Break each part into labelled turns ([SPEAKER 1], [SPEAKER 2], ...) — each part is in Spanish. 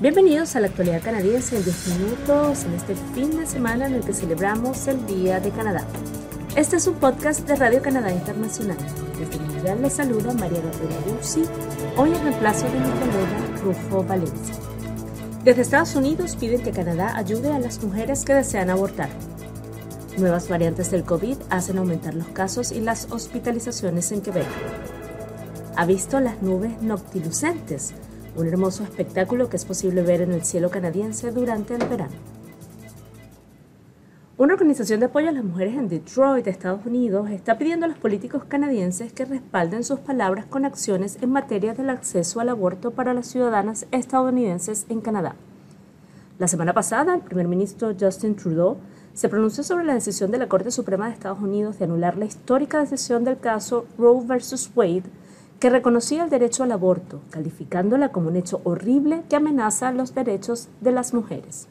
[SPEAKER 1] Bienvenidos a la actualidad canadiense en 10 minutos en este fin de semana en el que celebramos el Día de Canadá. Este es un podcast de Radio Canadá Internacional. Desde Mundial les saluda María Gabriela Ruzzi, hoy en reemplazo de mi colega Rufo Valencia. Desde Estados Unidos piden que Canadá ayude a las mujeres que desean abortar. Nuevas variantes del COVID hacen aumentar los casos y las hospitalizaciones en Quebec. ¿Ha visto las nubes noctilucentes? Un hermoso espectáculo que es posible ver en el cielo canadiense durante el verano. Una organización de apoyo a las mujeres en Detroit, Estados Unidos, está pidiendo a los políticos canadienses que respalden sus palabras con acciones en materia del acceso al aborto para las ciudadanas estadounidenses en Canadá. La semana pasada, el primer ministro Justin Trudeau se pronunció sobre la decisión de la Corte Suprema de Estados Unidos de anular la histórica decisión del caso Roe vs. Wade que reconocía el derecho al aborto, calificándola como un hecho horrible que amenaza los derechos de las mujeres.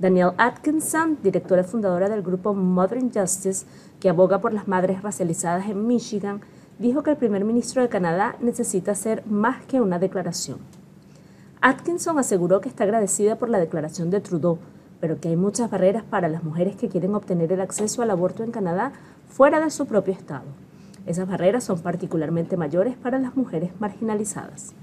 [SPEAKER 1] Danielle Atkinson, directora fundadora del grupo Modern Justice, que aboga por las madres racializadas en Michigan, dijo que el primer ministro de Canadá necesita hacer más que una declaración. Atkinson aseguró que está agradecida por la declaración de Trudeau, pero que hay muchas barreras para las mujeres que quieren obtener el acceso al aborto en Canadá fuera de su propio estado. Esas barreras son particularmente mayores para las mujeres marginalizadas.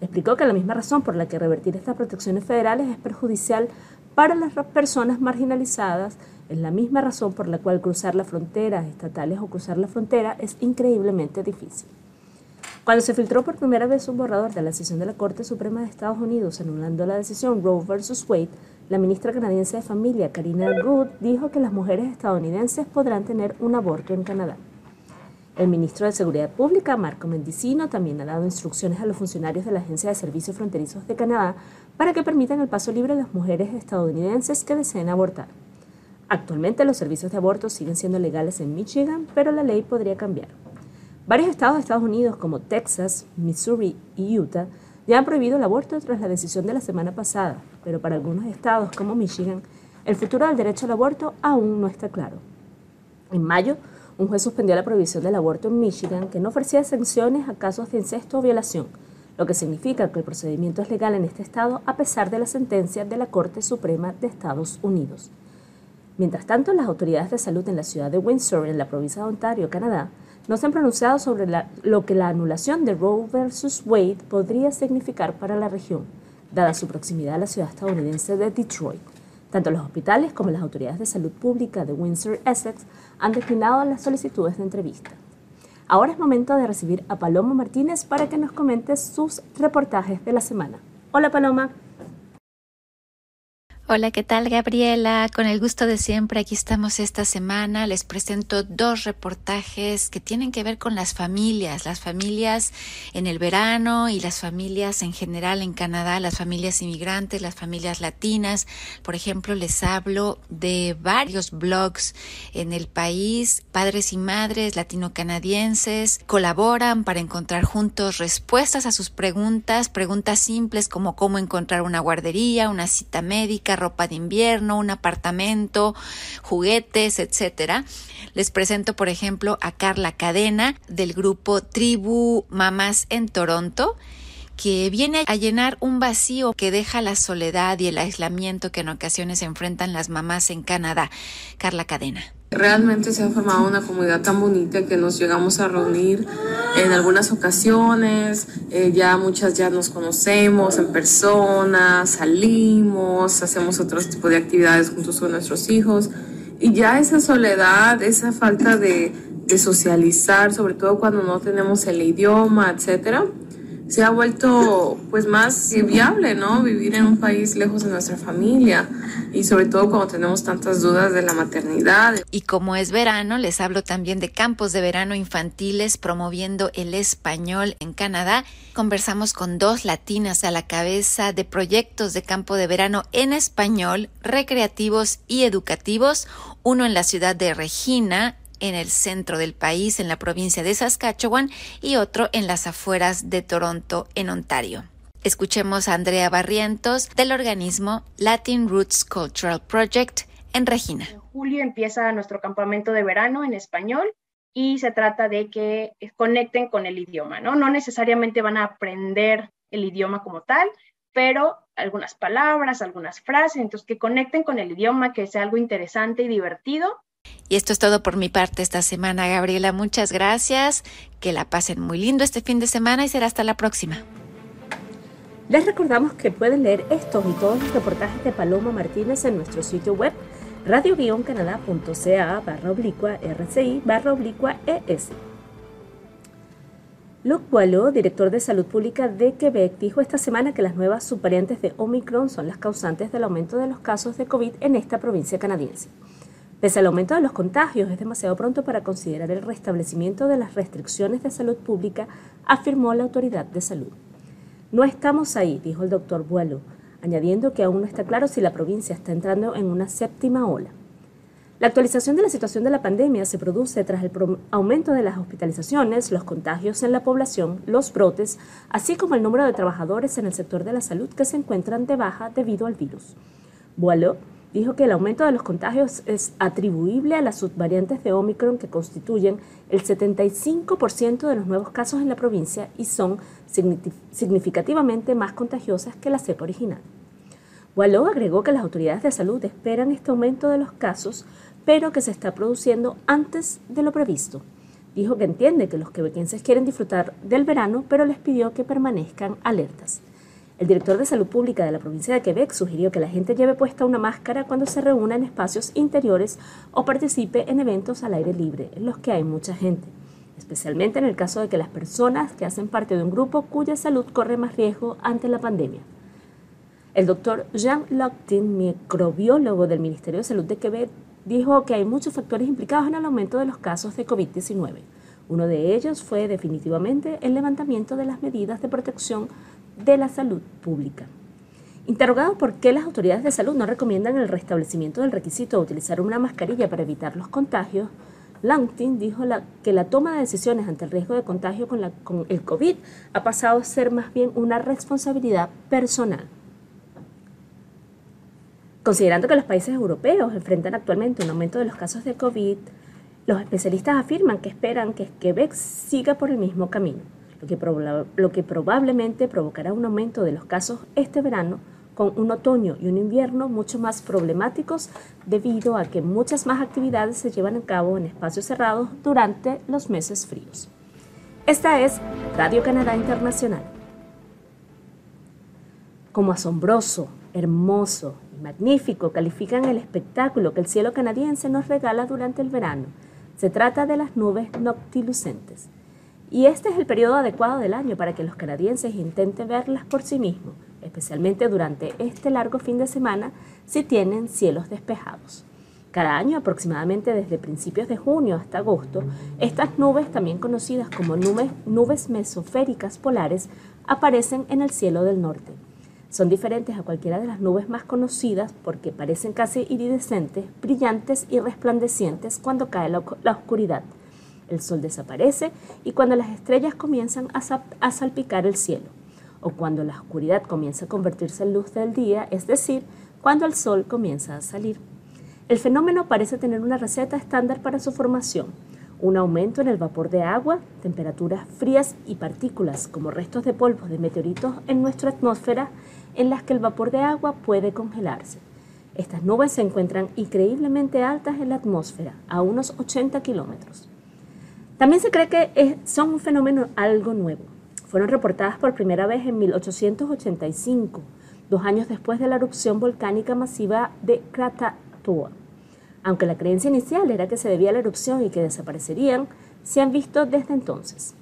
[SPEAKER 1] Explicó que la misma razón por la que revertir estas protecciones federales es perjudicial para las personas marginalizadas es la misma razón por la cual cruzar las fronteras estatales o cruzar la frontera es increíblemente difícil. Cuando se filtró por primera vez un borrador de la decisión de la Corte Suprema de Estados Unidos anulando la decisión Roe vs. Wade, la ministra canadiense de Familia, Karina Good, dijo que las mujeres estadounidenses podrán tener un aborto en Canadá. El ministro de Seguridad Pública, Marco Mendicino, también ha dado instrucciones a los funcionarios de la Agencia de Servicios Fronterizos de Canadá para que permitan el paso libre de las mujeres estadounidenses que deseen abortar. Actualmente los servicios de aborto siguen siendo legales en Michigan, pero la ley podría cambiar. Varios estados de Estados Unidos como Texas, Missouri y Utah ya han prohibido el aborto tras la decisión de la semana pasada, pero para algunos estados como Michigan, el futuro del derecho al aborto aún no está claro. En mayo, un juez suspendió la prohibición del aborto en Michigan que no ofrecía sanciones a casos de incesto o violación, lo que significa que el procedimiento es legal en este estado a pesar de la sentencia de la Corte Suprema de Estados Unidos. Mientras tanto, las autoridades de salud en la ciudad de Windsor, en la provincia de Ontario, Canadá, no se han pronunciado sobre lo que la anulación de Roe vs. Wade podría significar para la región, dada su proximidad a la ciudad estadounidense de Detroit. Tanto los hospitales como las autoridades de salud pública de Windsor, Essex, han declinado las solicitudes de entrevista. Ahora es momento de recibir a Paloma Martínez para que nos comente sus reportajes de la semana. Hola Paloma.
[SPEAKER 2] Hola, ¿qué tal Gabriela? Con el gusto de siempre, aquí estamos esta semana. Les presento dos reportajes que tienen que ver con las familias, las familias en el verano y las familias en general en Canadá, las familias inmigrantes, las familias latinas. Por ejemplo, les hablo de varios blogs en el país. Padres y madres latino-canadienses colaboran para encontrar juntos respuestas a sus preguntas, preguntas simples como cómo encontrar una guardería, una cita médica, ropa de invierno, un apartamento, juguetes, etcétera. Les presento, por ejemplo, a Carla Cadena del grupo Tribu Mamás en Toronto que viene a llenar un vacío que deja la soledad y el aislamiento que en ocasiones enfrentan las mamás en Canadá. Carla Cadena.
[SPEAKER 3] Realmente se ha formado una comunidad tan bonita que nos llegamos a reunir en algunas ocasiones, eh, ya muchas ya nos conocemos en persona, salimos, hacemos otro tipo de actividades juntos con nuestros hijos. Y ya esa soledad, esa falta de, de socializar, sobre todo cuando no tenemos el idioma, etcétera, se ha vuelto pues más viable, ¿no? Vivir en un país lejos de nuestra familia y sobre todo cuando tenemos tantas dudas de la maternidad.
[SPEAKER 2] Y como es verano, les hablo también de campos de verano infantiles promoviendo el español en Canadá. Conversamos con dos latinas a la cabeza de proyectos de campo de verano en español, recreativos y educativos, uno en la ciudad de Regina en el centro del país, en la provincia de Saskatchewan, y otro en las afueras de Toronto, en Ontario. Escuchemos a Andrea Barrientos del organismo Latin Roots Cultural Project en Regina.
[SPEAKER 4] En julio empieza nuestro campamento de verano en español y se trata de que conecten con el idioma, ¿no? No necesariamente van a aprender el idioma como tal, pero algunas palabras, algunas frases, entonces que conecten con el idioma, que sea algo interesante y divertido.
[SPEAKER 2] Y esto es todo por mi parte esta semana, Gabriela. Muchas gracias. Que la pasen muy lindo este fin de semana y será hasta la próxima.
[SPEAKER 1] Les recordamos que pueden leer estos y todos los reportajes de Paloma Martínez en nuestro sitio web radio-canadá.ca barra oblicua rci barra oblicua es. Luc director de Salud Pública de Quebec, dijo esta semana que las nuevas subvariantes de Omicron son las causantes del aumento de los casos de COVID en esta provincia canadiense. Pese al aumento de los contagios, es demasiado pronto para considerar el restablecimiento de las restricciones de salud pública, afirmó la autoridad de salud. No estamos ahí, dijo el doctor Boileau, añadiendo que aún no está claro si la provincia está entrando en una séptima ola. La actualización de la situación de la pandemia se produce tras el aumento de las hospitalizaciones, los contagios en la población, los brotes, así como el número de trabajadores en el sector de la salud que se encuentran de baja debido al virus. Boileau dijo que el aumento de los contagios es atribuible a las subvariantes de Omicron que constituyen el 75% de los nuevos casos en la provincia y son significativamente más contagiosas que la cepa original. Boileau agregó que las autoridades de salud esperan este aumento de los casos pero que se está produciendo antes de lo previsto. Dijo que entiende que los quebequenses quieren disfrutar del verano, pero les pidió que permanezcan alertas. El director de salud pública de la provincia de Quebec sugirió que la gente lleve puesta una máscara cuando se reúna en espacios interiores o participe en eventos al aire libre, en los que hay mucha gente, especialmente en el caso de que las personas que hacen parte de un grupo cuya salud corre más riesgo ante la pandemia. El doctor Jean Loctin, microbiólogo del Ministerio de Salud de Quebec, dijo que hay muchos factores implicados en el aumento de los casos de COVID-19. Uno de ellos fue definitivamente el levantamiento de las medidas de protección de la salud pública. Interrogado por qué las autoridades de salud no recomiendan el restablecimiento del requisito de utilizar una mascarilla para evitar los contagios, Langton dijo que la toma de decisiones ante el riesgo de contagio con, con el COVID ha pasado a ser más bien una responsabilidad personal. Considerando que los países europeos enfrentan actualmente un aumento de los casos de COVID, los especialistas afirman que esperan que Quebec siga por el mismo camino, lo que, lo que probablemente provocará un aumento de los casos este verano con un otoño y un invierno mucho más problemáticos debido a que muchas más actividades se llevan a cabo en espacios cerrados durante los meses fríos. Esta es Radio Canadá Internacional. Como asombroso, hermoso magnífico califican el espectáculo que el cielo canadiense nos regala durante el verano. Se trata de las nubes noctilucentes. Y este es el periodo adecuado del año para que los canadienses intenten verlas por sí mismos, especialmente durante este largo fin de semana si tienen cielos despejados. Cada año, aproximadamente desde principios de junio hasta agosto, estas nubes, también conocidas como nubes, nubes mesoféricas polares, aparecen en el cielo del norte. Son diferentes a cualquiera de las nubes más conocidas porque parecen casi iridescentes, brillantes y resplandecientes cuando cae la, oscuridad. El sol desaparece y cuando las estrellas comienzan a, salpicar el cielo, o cuando la oscuridad comienza a convertirse en luz del día, es decir, cuando el sol comienza a salir. El fenómeno parece tener una receta estándar para su formación, un aumento en el vapor de agua, temperaturas frías y partículas como restos de polvos de meteoritos en nuestra atmósfera en las que el vapor de agua puede congelarse. Estas nubes se encuentran increíblemente altas en la atmósfera, a unos 80 kilómetros. También se cree que son un fenómeno algo nuevo. Fueron reportadas por primera vez en 1885, dos años después de la erupción volcánica masiva de Krakatoa. Aunque la creencia inicial era que se debía a la erupción y que desaparecerían, se han visto desde entonces.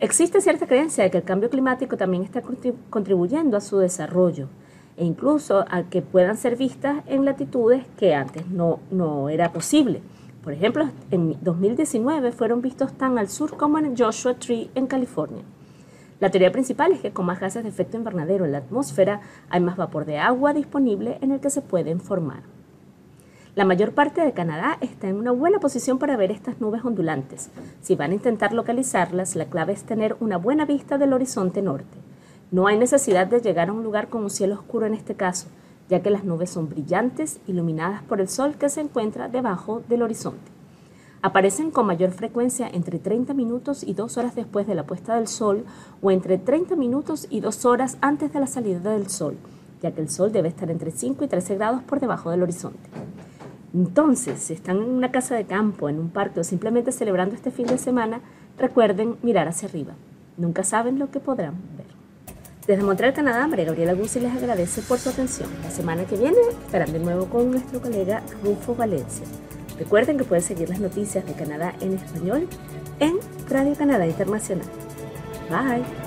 [SPEAKER 1] Existe cierta creencia de que el cambio climático también está contribuyendo a su desarrollo e incluso a que puedan ser vistas en latitudes que antes no, no era posible. Por ejemplo, en 2019 fueron vistos tan al sur como en Joshua Tree en California. La teoría principal es que con más gases de efecto invernadero en la atmósfera hay más vapor de agua disponible en el que se pueden formar. La mayor parte de Canadá está en una buena posición para ver estas nubes ondulantes. Si van a intentar localizarlas, la clave es tener una buena vista del horizonte norte. No hay necesidad de llegar a un lugar con un cielo oscuro en este caso, ya que las nubes son brillantes, iluminadas por el sol que se encuentra debajo del horizonte. Aparecen con mayor frecuencia entre 30 minutos y 2 horas después de la puesta del sol o entre 30 minutos y 2 horas antes de la salida del sol, ya que el sol debe estar entre 5 y 13 grados por debajo del horizonte. Entonces, si están en una casa de campo, en un parque o simplemente celebrando este fin de semana, recuerden mirar hacia arriba. Nunca saben lo que podrán. Desde Montreal, Canadá, María Gabriela Guzzi les agradece por su atención. La semana que viene estarán de nuevo con nuestro colega Rufo Valencia. Recuerden que pueden seguir las noticias de Canadá en español en Radio Canadá Internacional. Bye.